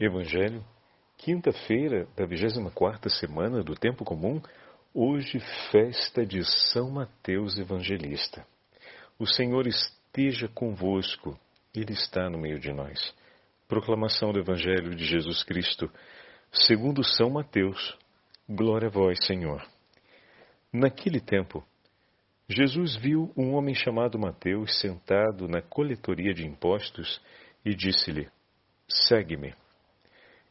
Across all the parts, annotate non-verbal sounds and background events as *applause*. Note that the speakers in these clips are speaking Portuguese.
Evangelho, quinta-feira da 24 semana do Tempo Comum, hoje festa de São Mateus Evangelista. O Senhor esteja convosco, Ele está no meio de nós. Proclamação do Evangelho de Jesus Cristo, segundo São Mateus. Glória a vós, Senhor. Naquele tempo, Jesus viu um homem chamado Mateus sentado na coletoria de impostos e disse-lhe: Segue-me.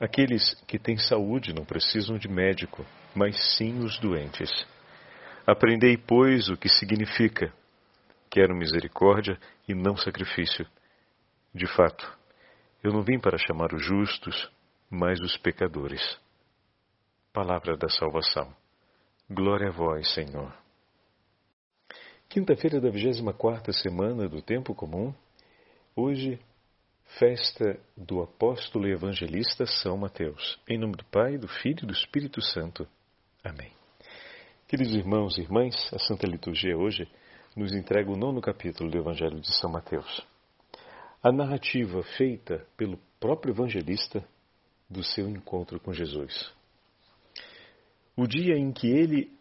Aqueles que têm saúde não precisam de médico, mas sim os doentes. Aprendei, pois, o que significa: quero misericórdia e não sacrifício. De fato, eu não vim para chamar os justos, mas os pecadores. Palavra da salvação. Glória a vós, Senhor. Quinta-feira da 24 semana do Tempo Comum. Hoje, Festa do Apóstolo e Evangelista São Mateus. Em nome do Pai, do Filho e do Espírito Santo. Amém. Queridos irmãos e irmãs, a Santa Liturgia hoje nos entrega o nono capítulo do Evangelho de São Mateus. A narrativa feita pelo próprio evangelista do seu encontro com Jesus. O dia em que ele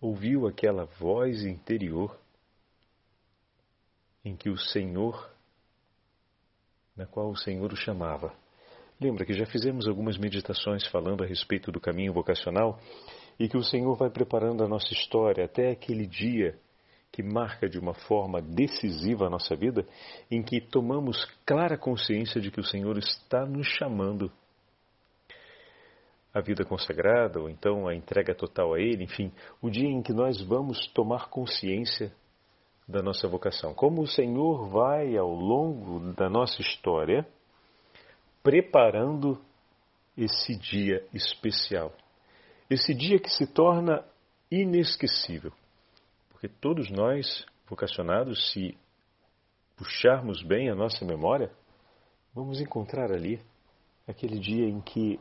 ouviu aquela voz interior em que o Senhor na qual o Senhor o chamava. Lembra que já fizemos algumas meditações falando a respeito do caminho vocacional e que o Senhor vai preparando a nossa história até aquele dia que marca de uma forma decisiva a nossa vida, em que tomamos clara consciência de que o Senhor está nos chamando a vida consagrada, ou então a entrega total a Ele, enfim, o dia em que nós vamos tomar consciência da nossa vocação. Como o Senhor vai ao longo da nossa história preparando esse dia especial. Esse dia que se torna inesquecível. Porque todos nós, vocacionados, se puxarmos bem a nossa memória, vamos encontrar ali aquele dia em que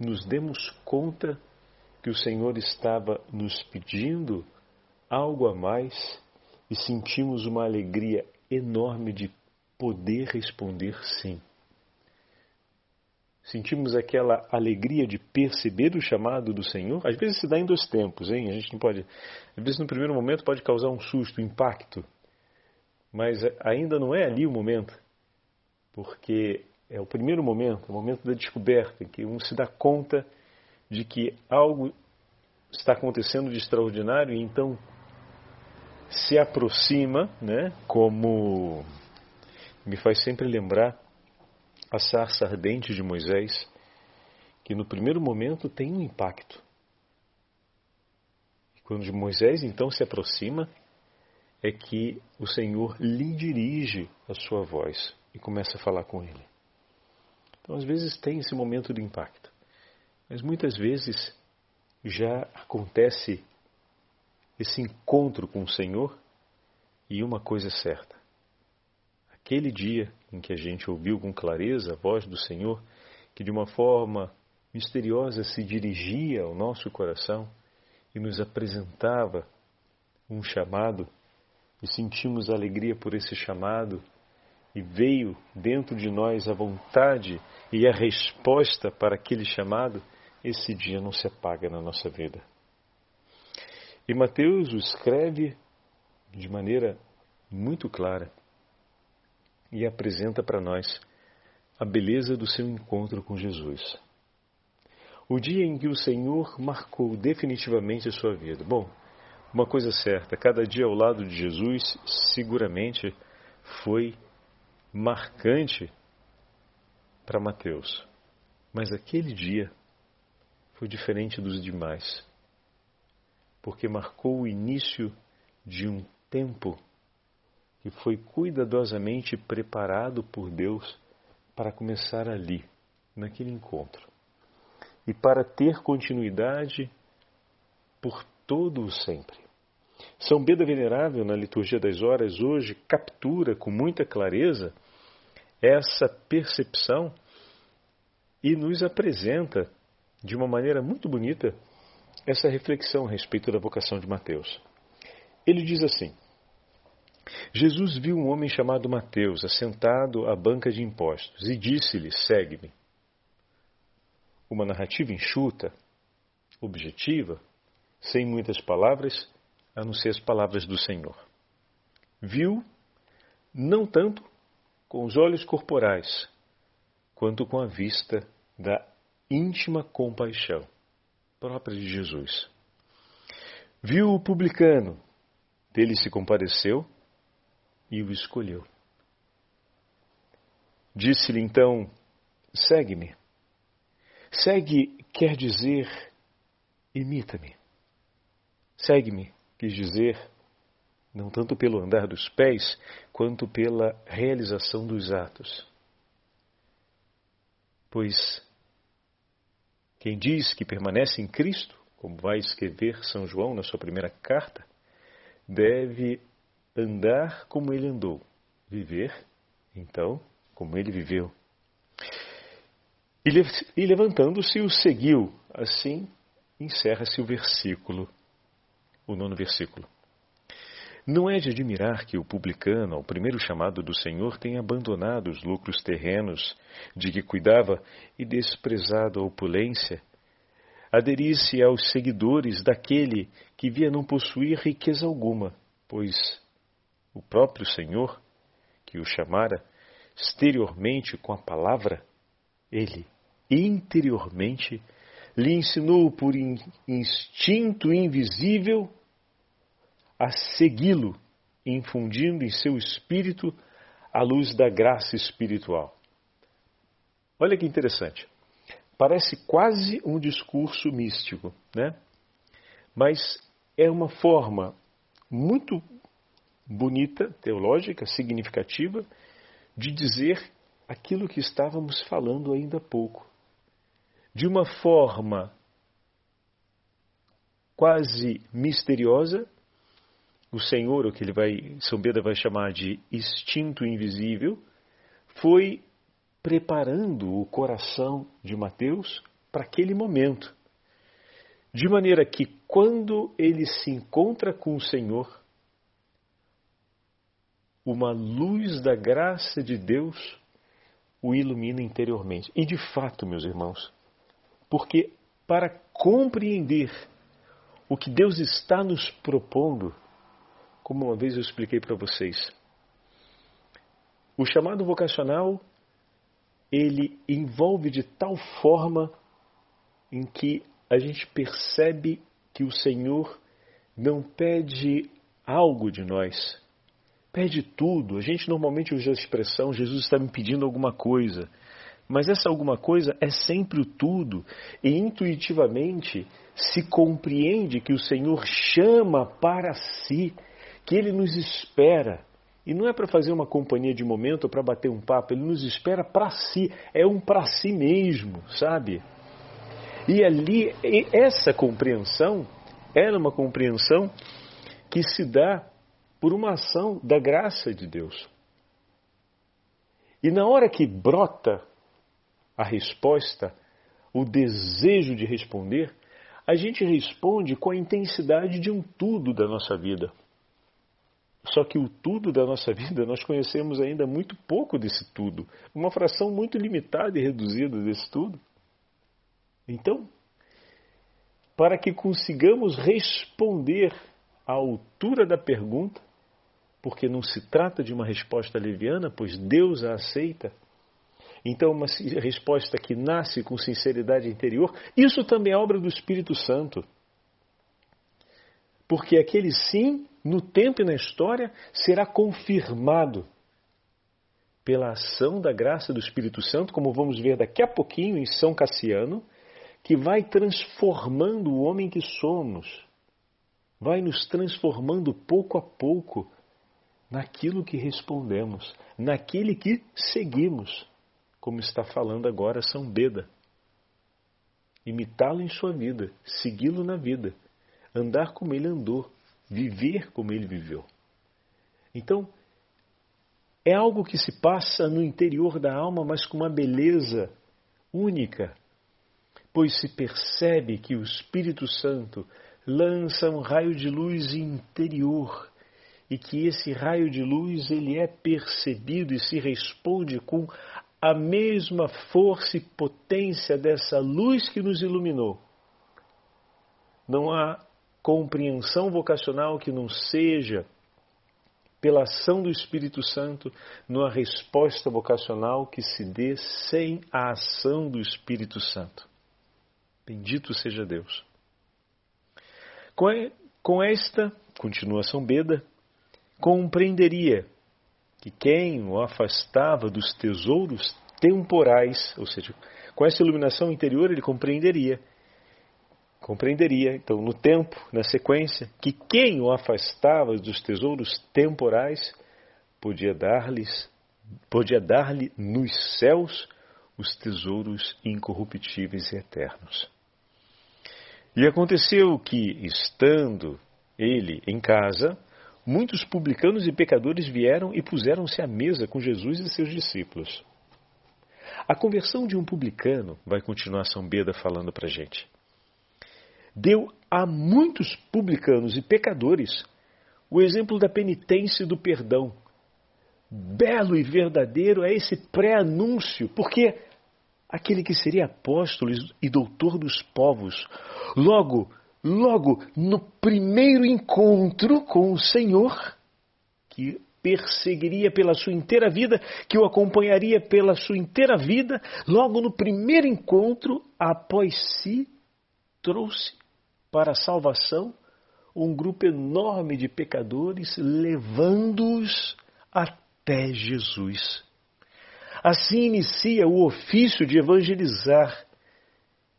nos demos conta que o Senhor estava nos pedindo algo a mais e sentimos uma alegria enorme de poder responder sim. Sentimos aquela alegria de perceber o chamado do Senhor. Às vezes se dá em dois tempos, hein? A gente não pode. Às vezes no primeiro momento pode causar um susto, um impacto, mas ainda não é ali o momento, porque é o primeiro momento, o momento da descoberta, em que um se dá conta de que algo está acontecendo de extraordinário e então se aproxima, né, como me faz sempre lembrar a sarça ardente de Moisés, que no primeiro momento tem um impacto. Quando Moisés então se aproxima, é que o Senhor lhe dirige a sua voz e começa a falar com ele. Então, às vezes tem esse momento de impacto, mas muitas vezes já acontece esse encontro com o Senhor e uma coisa é certa. Aquele dia em que a gente ouviu com clareza a voz do Senhor, que de uma forma misteriosa se dirigia ao nosso coração e nos apresentava um chamado, e sentimos alegria por esse chamado, e veio dentro de nós a vontade e a resposta para aquele chamado, esse dia não se apaga na nossa vida. E Mateus o escreve de maneira muito clara e apresenta para nós a beleza do seu encontro com Jesus. O dia em que o Senhor marcou definitivamente a sua vida. Bom, uma coisa certa, cada dia ao lado de Jesus seguramente foi marcante para Mateus. Mas aquele dia foi diferente dos demais porque marcou o início de um tempo que foi cuidadosamente preparado por Deus para começar ali, naquele encontro. e para ter continuidade por todo o sempre. São Beda Venerável, na liturgia das horas, hoje captura com muita clareza essa percepção e nos apresenta de uma maneira muito bonita essa reflexão a respeito da vocação de Mateus. Ele diz assim: Jesus viu um homem chamado Mateus assentado à banca de impostos e disse-lhe: Segue-me. Uma narrativa enxuta, objetiva, sem muitas palavras, a não ser as palavras do Senhor. Viu, não tanto com os olhos corporais, quanto com a vista da íntima compaixão própria de Jesus. Viu o publicano, dele se compadeceu e o escolheu. Disse-lhe então: Segue-me. Segue quer dizer imita-me. Segue-me quis dizer não tanto pelo andar dos pés, quanto pela realização dos atos. Pois quem diz que permanece em Cristo, como vai escrever São João na sua primeira carta, deve andar como ele andou, viver, então, como ele viveu. E levantando-se, o seguiu. Assim encerra-se o versículo, o nono versículo. Não é de admirar que o publicano, ao primeiro chamado do Senhor, tenha abandonado os lucros terrenos de que cuidava e desprezado a opulência, aderisse aos seguidores daquele que via não possuir riqueza alguma, pois o próprio Senhor, que o chamara exteriormente com a palavra, ele interiormente lhe ensinou por instinto invisível a segui-lo, infundindo em seu espírito a luz da graça espiritual. Olha que interessante. Parece quase um discurso místico, né? Mas é uma forma muito bonita, teológica, significativa, de dizer aquilo que estávamos falando ainda há pouco. De uma forma quase misteriosa, o Senhor, o que ele vai, São Beda vai chamar de instinto invisível, foi preparando o coração de Mateus para aquele momento. De maneira que quando ele se encontra com o Senhor, uma luz da graça de Deus o ilumina interiormente. E de fato, meus irmãos, porque para compreender o que Deus está nos propondo, como uma vez eu expliquei para vocês. O chamado vocacional ele envolve de tal forma em que a gente percebe que o Senhor não pede algo de nós, pede tudo. A gente normalmente usa a expressão Jesus está me pedindo alguma coisa, mas essa alguma coisa é sempre o tudo, e intuitivamente se compreende que o Senhor chama para si que Ele nos espera. E não é para fazer uma companhia de momento ou para bater um papo, Ele nos espera para si, é um para si mesmo, sabe? E ali, essa compreensão era uma compreensão que se dá por uma ação da graça de Deus. E na hora que brota a resposta, o desejo de responder, a gente responde com a intensidade de um tudo da nossa vida. Só que o tudo da nossa *laughs* vida, nós conhecemos ainda muito pouco desse tudo, uma fração muito limitada e reduzida desse tudo. Então, para que consigamos responder à altura da pergunta, porque não se trata de uma resposta leviana, pois Deus a aceita. Então, uma resposta que nasce com sinceridade interior, isso também é obra do Espírito Santo. Porque aquele sim no tempo e na história, será confirmado pela ação da graça do Espírito Santo, como vamos ver daqui a pouquinho em São Cassiano, que vai transformando o homem que somos, vai nos transformando pouco a pouco naquilo que respondemos, naquele que seguimos, como está falando agora São Beda. imitá-lo em sua vida, segui-lo na vida, andar como ele andou, viver como ele viveu. Então, é algo que se passa no interior da alma, mas com uma beleza única, pois se percebe que o Espírito Santo lança um raio de luz interior e que esse raio de luz ele é percebido e se responde com a mesma força e potência dessa luz que nos iluminou. Não há compreensão vocacional que não seja pela ação do Espírito Santo numa resposta vocacional que se dê sem a ação do Espírito Santo. Bendito seja Deus. Com esta, continua São Beda, compreenderia que quem o afastava dos tesouros temporais, ou seja, com essa iluminação interior ele compreenderia compreenderia, então, no tempo, na sequência, que quem o afastava dos tesouros temporais podia dar-lhes, podia dar-lhe nos céus os tesouros incorruptíveis e eternos. E aconteceu que, estando ele em casa, muitos publicanos e pecadores vieram e puseram-se à mesa com Jesus e seus discípulos. A conversão de um publicano, vai continuar São Beda falando para a gente, deu a muitos publicanos e pecadores o exemplo da penitência e do perdão. Belo e verdadeiro é esse pré-anúncio, porque aquele que seria apóstolo e doutor dos povos, logo, logo no primeiro encontro com o Senhor, que perseguiria pela sua inteira vida, que o acompanharia pela sua inteira vida, logo no primeiro encontro, após si, trouxe para a salvação um grupo enorme de pecadores, levando-os até Jesus. Assim inicia o ofício de evangelizar,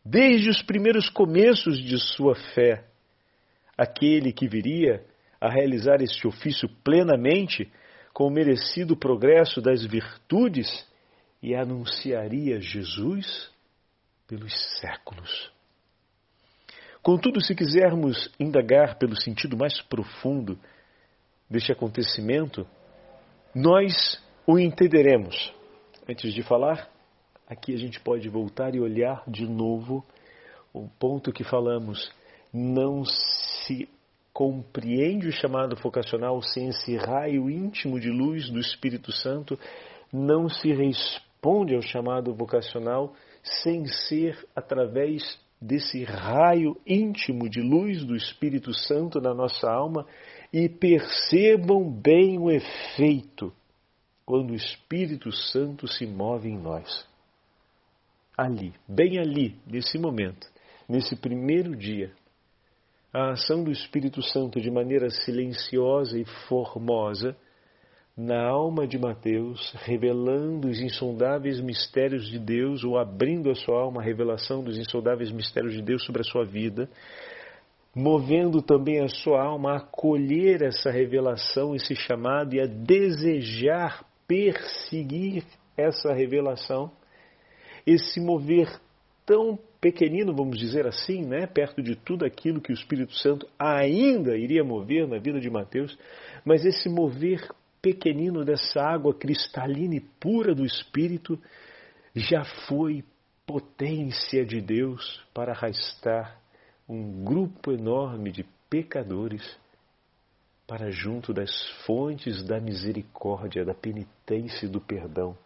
desde os primeiros começos de sua fé. Aquele que viria a realizar este ofício plenamente, com o merecido progresso das virtudes, e anunciaria Jesus pelos séculos. Contudo, se quisermos indagar pelo sentido mais profundo deste acontecimento, nós o entenderemos. Antes de falar, aqui a gente pode voltar e olhar de novo o ponto que falamos. Não se compreende o chamado vocacional sem esse raio íntimo de luz do Espírito Santo, não se responde ao chamado vocacional sem ser através desse raio íntimo de luz do Espírito Santo na nossa alma e percebam bem o efeito quando o Espírito Santo se move em nós. Ali, bem ali, nesse momento, nesse primeiro dia, a ação do Espírito Santo de maneira silenciosa e formosa na alma de Mateus, revelando os insondáveis mistérios de Deus, ou abrindo a sua alma à revelação dos insondáveis mistérios de Deus sobre a sua vida, movendo também a sua alma a acolher essa revelação, esse chamado e a desejar perseguir essa revelação, esse mover tão pequenino, vamos dizer assim, né, perto de tudo aquilo que o Espírito Santo ainda iria mover na vida de Mateus, mas esse mover pequenino dessa água cristalina e pura do Espírito já foi potência de Deus para arrastar um grupo enorme de pecadores para junto das fontes da misericórdia, da penitência e do perdão.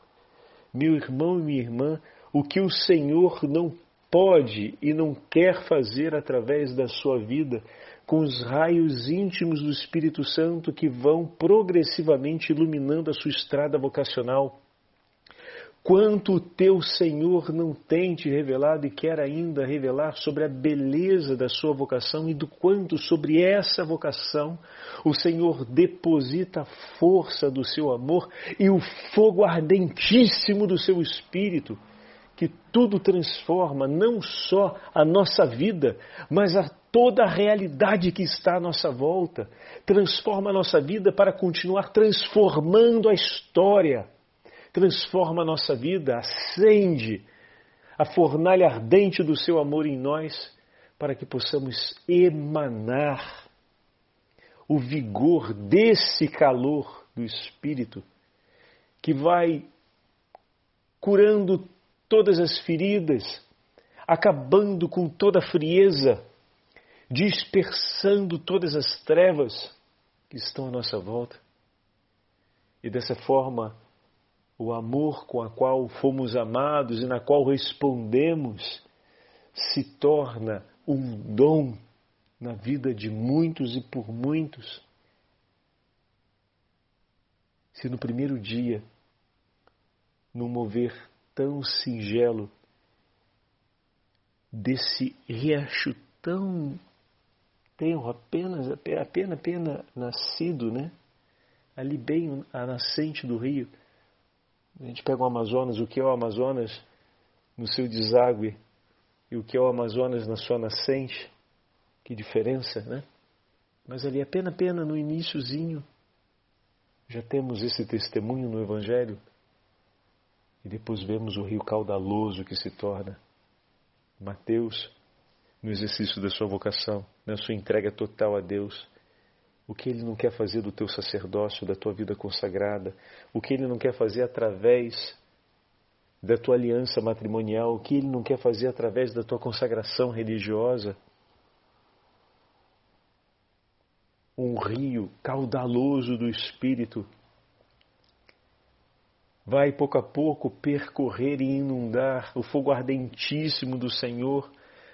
Meu irmão e minha irmã, o que o Senhor não pode e não quer fazer através da sua vida, com os raios íntimos do Espírito Santo que vão progressivamente iluminando a sua estrada vocacional. Quanto o teu Senhor não tem te revelado e quer ainda revelar sobre a beleza da sua vocação e do quanto sobre essa vocação o Senhor deposita a força do seu amor e o fogo ardentíssimo do seu espírito que tudo transforma não só a nossa vida, mas a toda a realidade que está à nossa volta. Transforma a nossa vida para continuar transformando a história. Transforma a nossa vida, acende a fornalha ardente do seu amor em nós, para que possamos emanar o vigor desse calor do Espírito, que vai curando todas as feridas, acabando com toda a frieza, dispersando todas as trevas que estão à nossa volta. E dessa forma, o amor com a qual fomos amados e na qual respondemos se torna um dom na vida de muitos e por muitos. Se no primeiro dia, num mover tão singelo, desse riacho tão tenro, apenas, apenas, apenas nascido, né? Ali bem a nascente do rio, a gente pega o Amazonas, o que é o Amazonas no seu deságue e o que é o Amazonas na sua nascente, que diferença, né? Mas ali, apenas, apenas no iníciozinho, já temos esse testemunho no Evangelho e depois vemos o rio caudaloso que se torna. Mateus, no exercício da sua vocação, na sua entrega total a Deus, o que Ele não quer fazer do teu sacerdócio, da tua vida consagrada, o que Ele não quer fazer através da tua aliança matrimonial, o que Ele não quer fazer através da tua consagração religiosa. Um rio caudaloso do Espírito vai pouco a pouco percorrer e inundar o fogo ardentíssimo do Senhor,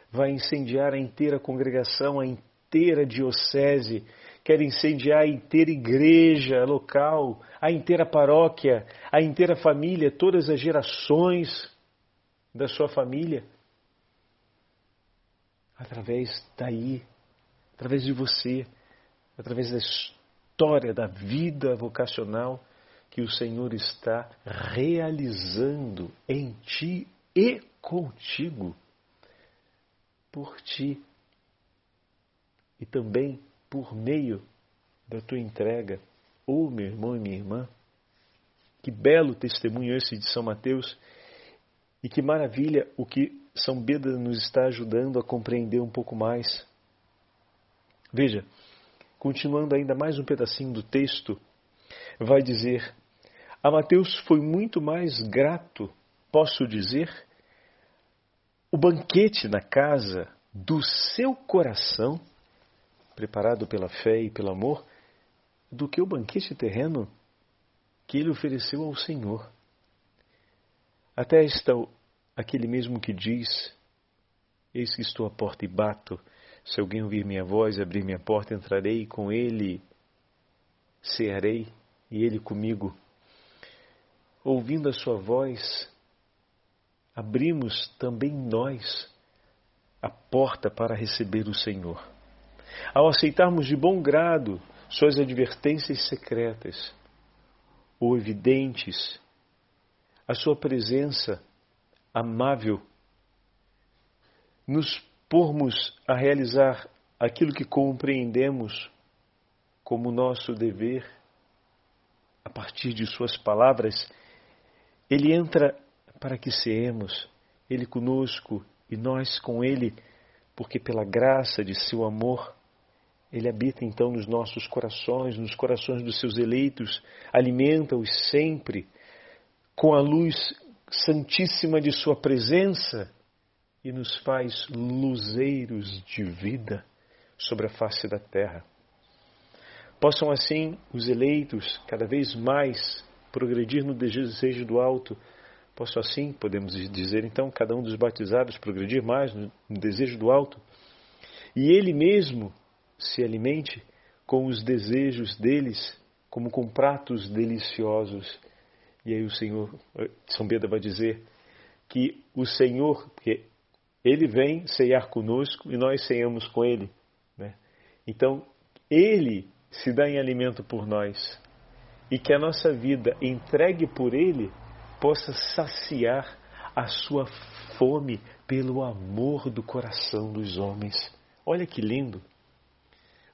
vai incendiar a inteira congregação, a inteira diocese quer incendiar a inteira igreja local, a inteira paróquia, a inteira família, todas as gerações da sua família. Através daí, através de você, através da história da vida vocacional que o Senhor está realizando em ti e contigo, por ti e também por meio da tua entrega. Oh, meu irmão e minha irmã, que belo testemunho esse de São Mateus e que maravilha o que São Beda nos está ajudando a compreender um pouco mais. Veja, continuando ainda mais um pedacinho do texto, vai dizer: A Mateus foi muito mais grato, posso dizer, o banquete na casa do seu coração preparado pela fé e pelo amor, do que o banquete terreno que ele ofereceu ao Senhor. Até está aquele mesmo que diz: Eis que estou à porta e bato. Se alguém ouvir minha voz e abrir minha porta, entrarei com ele, cearei e ele comigo. Ouvindo a sua voz, abrimos também nós a porta para receber o Senhor. Ao aceitarmos de bom grado suas advertências secretas ou evidentes, a sua presença amável, nos pormos a realizar aquilo que compreendemos como nosso dever, a partir de Suas palavras, Ele entra para que seamos, Ele conosco e nós com Ele, porque pela graça de Seu amor ele habita então nos nossos corações, nos corações dos seus eleitos, alimenta-os sempre com a luz santíssima de Sua presença e nos faz luzeiros de vida sobre a face da terra. Possam assim os eleitos cada vez mais progredir no desejo do alto, possam assim, podemos dizer então, cada um dos batizados progredir mais no desejo do alto, e ele mesmo se alimente com os desejos deles, como com pratos deliciosos. E aí o Senhor, São Beda vai dizer que o Senhor, porque Ele vem ceiar conosco e nós ceiamos com Ele. Né? Então, Ele se dá em alimento por nós e que a nossa vida entregue por Ele possa saciar a sua fome pelo amor do coração dos homens. Olha que lindo!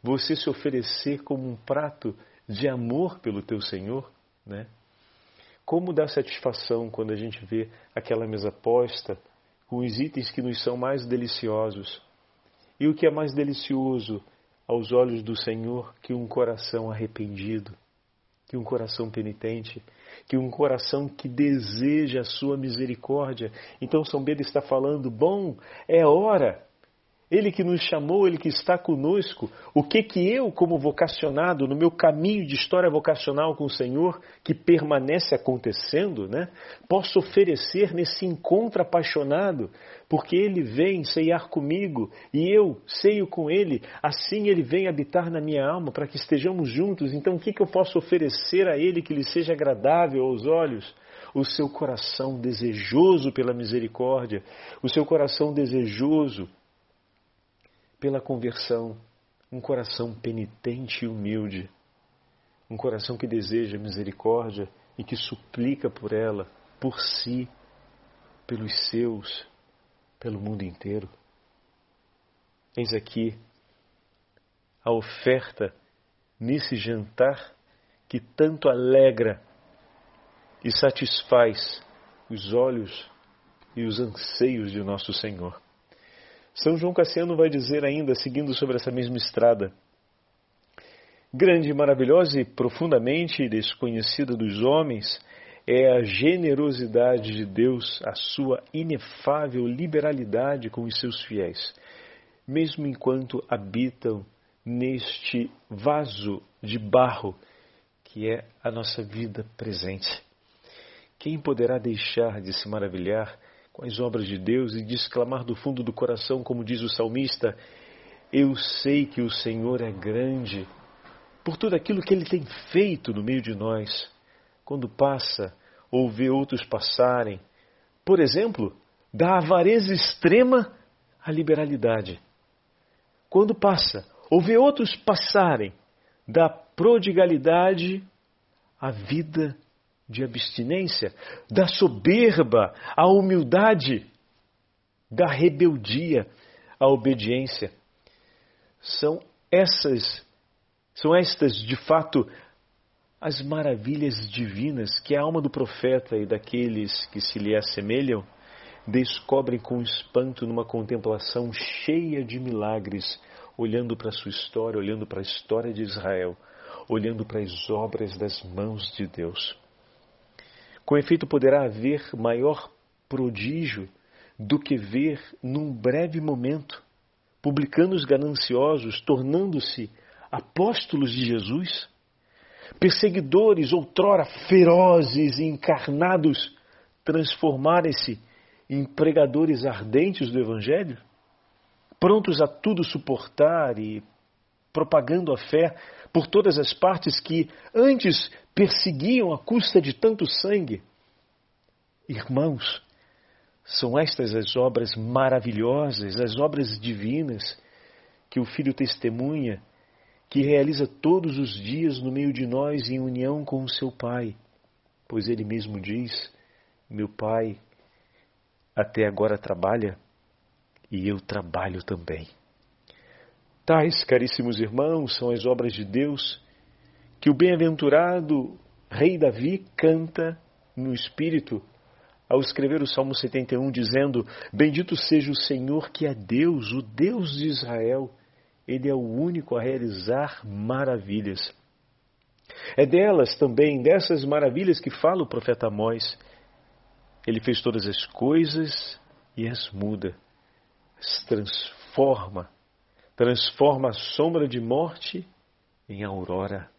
você se oferecer como um prato de amor pelo teu Senhor, né? Como dá satisfação quando a gente vê aquela mesa posta com os itens que nos são mais deliciosos. E o que é mais delicioso aos olhos do Senhor que um coração arrependido, que um coração penitente, que um coração que deseja a sua misericórdia. Então São Pedro está falando: bom, é hora ele que nos chamou, Ele que está conosco. O que que eu, como vocacionado, no meu caminho de história vocacional com o Senhor, que permanece acontecendo, né, posso oferecer nesse encontro apaixonado? Porque Ele vem ceiar comigo e eu ceio com Ele. Assim Ele vem habitar na minha alma para que estejamos juntos. Então, o que, que eu posso oferecer a Ele que lhe seja agradável aos olhos? o seu coração desejoso pela misericórdia, o seu coração desejoso pela conversão, um coração penitente e humilde, um coração que deseja misericórdia e que suplica por ela, por si, pelos seus, pelo mundo inteiro. Eis aqui a oferta nesse jantar que tanto alegra e satisfaz os olhos e os anseios de nosso Senhor. São João Cassiano vai dizer ainda, seguindo sobre essa mesma estrada, grande, maravilhosa e profundamente desconhecida dos homens é a generosidade de Deus, a sua inefável liberalidade com os seus fiéis, mesmo enquanto habitam neste vaso de barro que é a nossa vida presente. Quem poderá deixar de se maravilhar com as obras de Deus e de exclamar do fundo do coração, como diz o salmista: Eu sei que o Senhor é grande por tudo aquilo que ele tem feito no meio de nós. Quando passa ou vê outros passarem, por exemplo, da avareza extrema à liberalidade. Quando passa ou vê outros passarem da prodigalidade à vida de abstinência, da soberba à humildade, da rebeldia à obediência. São essas, são estas de fato as maravilhas divinas que a alma do profeta e daqueles que se lhe assemelham descobrem com espanto numa contemplação cheia de milagres, olhando para a sua história, olhando para a história de Israel, olhando para as obras das mãos de Deus. Com efeito, poderá haver maior prodígio do que ver num breve momento publicanos gananciosos tornando-se apóstolos de Jesus, perseguidores outrora ferozes e encarnados transformarem-se em pregadores ardentes do Evangelho, prontos a tudo suportar e propagando a fé por todas as partes que antes perseguiam à custa de tanto sangue. Irmãos, são estas as obras maravilhosas, as obras divinas que o Filho testemunha, que realiza todos os dias no meio de nós em união com o seu Pai. Pois ele mesmo diz: Meu Pai até agora trabalha e eu trabalho também. Tais, caríssimos irmãos, são as obras de Deus que o bem-aventurado rei Davi canta no Espírito ao escrever o Salmo 71, dizendo: Bendito seja o Senhor que é Deus, o Deus de Israel. Ele é o único a realizar maravilhas. É delas também, dessas maravilhas que fala o profeta Amós. Ele fez todas as coisas e as muda, as transforma transforma a sombra de morte em aurora.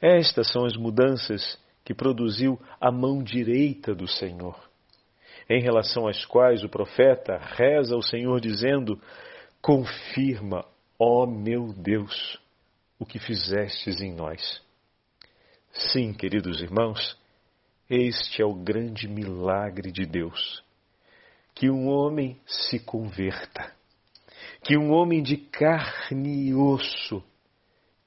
Estas são as mudanças que produziu a mão direita do Senhor, em relação às quais o profeta reza ao Senhor dizendo: Confirma, ó meu Deus, o que fizestes em nós. Sim, queridos irmãos, este é o grande milagre de Deus, que um homem se converta que um homem de carne e osso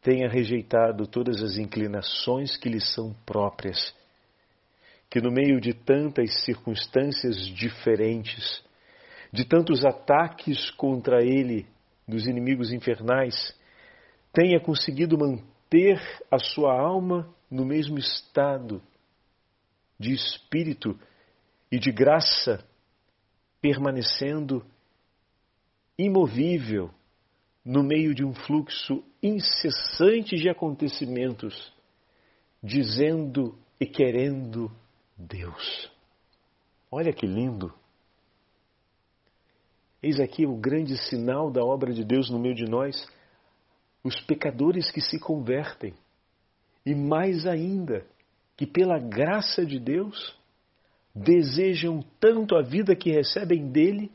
tenha rejeitado todas as inclinações que lhe são próprias, que no meio de tantas circunstâncias diferentes, de tantos ataques contra ele dos inimigos infernais, tenha conseguido manter a sua alma no mesmo estado de espírito e de graça permanecendo imovível no meio de um fluxo incessante de acontecimentos, dizendo e querendo Deus. Olha que lindo! Eis aqui o grande sinal da obra de Deus no meio de nós, os pecadores que se convertem, e mais ainda, que pela graça de Deus desejam tanto a vida que recebem dele,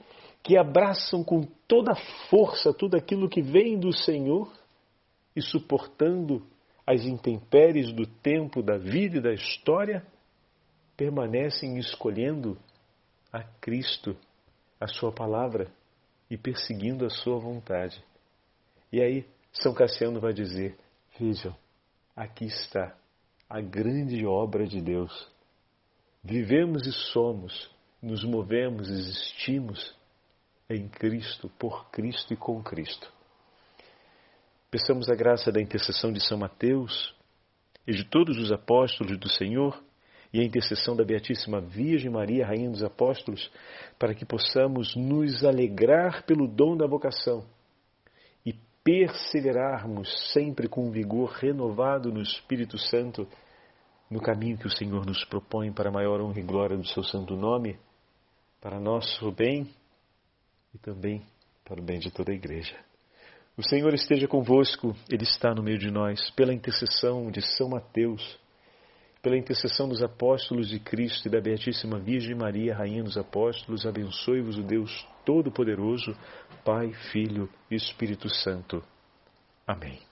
que abraçam com toda força tudo aquilo que vem do Senhor e suportando as intempéries do tempo, da vida e da história, permanecem escolhendo a Cristo, a Sua palavra e perseguindo a Sua vontade. E aí, São Cassiano vai dizer: Vejam, aqui está a grande obra de Deus. Vivemos e somos, nos movemos, existimos em Cristo, por Cristo e com Cristo. Peçamos a graça da intercessão de São Mateus e de todos os apóstolos do Senhor e a intercessão da Beatíssima Virgem Maria, Rainha dos Apóstolos, para que possamos nos alegrar pelo dom da vocação e perseverarmos sempre com vigor renovado no Espírito Santo no caminho que o Senhor nos propõe para maior honra e glória do seu santo nome, para nosso bem e também para o bem de toda a igreja. O Senhor esteja convosco, Ele está no meio de nós, pela intercessão de São Mateus, pela intercessão dos apóstolos de Cristo e da Beatíssima Virgem Maria, Rainha dos Apóstolos, abençoe-vos o Deus Todo-Poderoso, Pai, Filho e Espírito Santo. Amém.